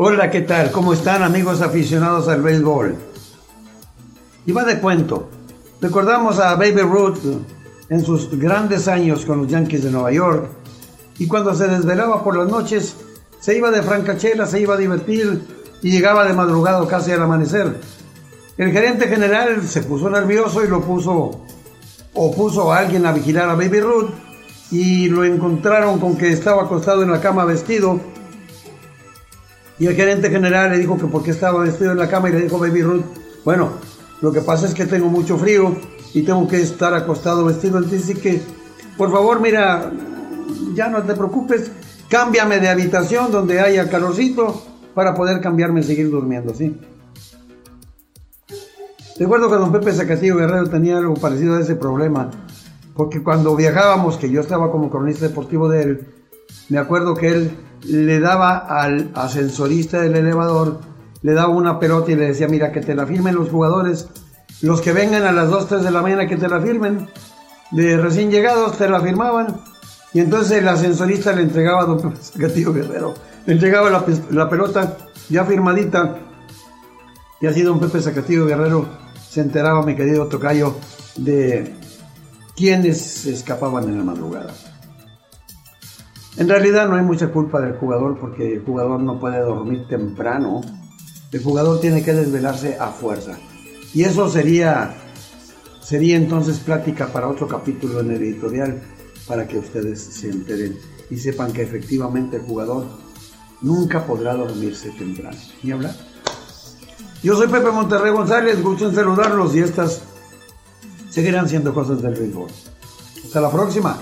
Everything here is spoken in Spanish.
Hola, ¿qué tal? ¿Cómo están amigos aficionados al béisbol? Y va de cuento. Recordamos a Baby Ruth en sus grandes años con los Yankees de Nueva York y cuando se desvelaba por las noches se iba de francachela, se iba a divertir y llegaba de madrugado casi al amanecer. El gerente general se puso nervioso y lo puso o puso a alguien a vigilar a Baby Ruth y lo encontraron con que estaba acostado en la cama vestido y el gerente general le dijo que por qué estaba vestido en la cama y le dijo Baby Ruth, bueno, lo que pasa es que tengo mucho frío y tengo que estar acostado vestido. Entonces dice que, por favor, mira, ya no te preocupes, cámbiame de habitación donde haya calorcito para poder cambiarme y seguir durmiendo, ¿sí? Recuerdo que don Pepe Zacatillo Guerrero tenía algo parecido a ese problema, porque cuando viajábamos, que yo estaba como cronista deportivo de él, me acuerdo que él le daba al ascensorista del elevador, le daba una pelota y le decía, mira, que te la firmen los jugadores, los que vengan a las 2, 3 de la mañana que te la firmen, de recién llegados te la firmaban, y entonces el ascensorista le entregaba a don Zacatillo Guerrero, le entregaba la, la pelota ya firmadita, y así don Pepe Zacatillo Guerrero se enteraba, mi querido Tocayo, de quienes escapaban en la madrugada. En realidad no hay mucha culpa del jugador porque el jugador no puede dormir temprano. El jugador tiene que desvelarse a fuerza. Y eso sería, sería entonces plática para otro capítulo en el editorial para que ustedes se enteren y sepan que efectivamente el jugador nunca podrá dormirse temprano. ¿Ni hablar? Yo soy Pepe Monterrey González, gusto en saludarlos y estas seguirán siendo cosas del béisbol. Hasta la próxima.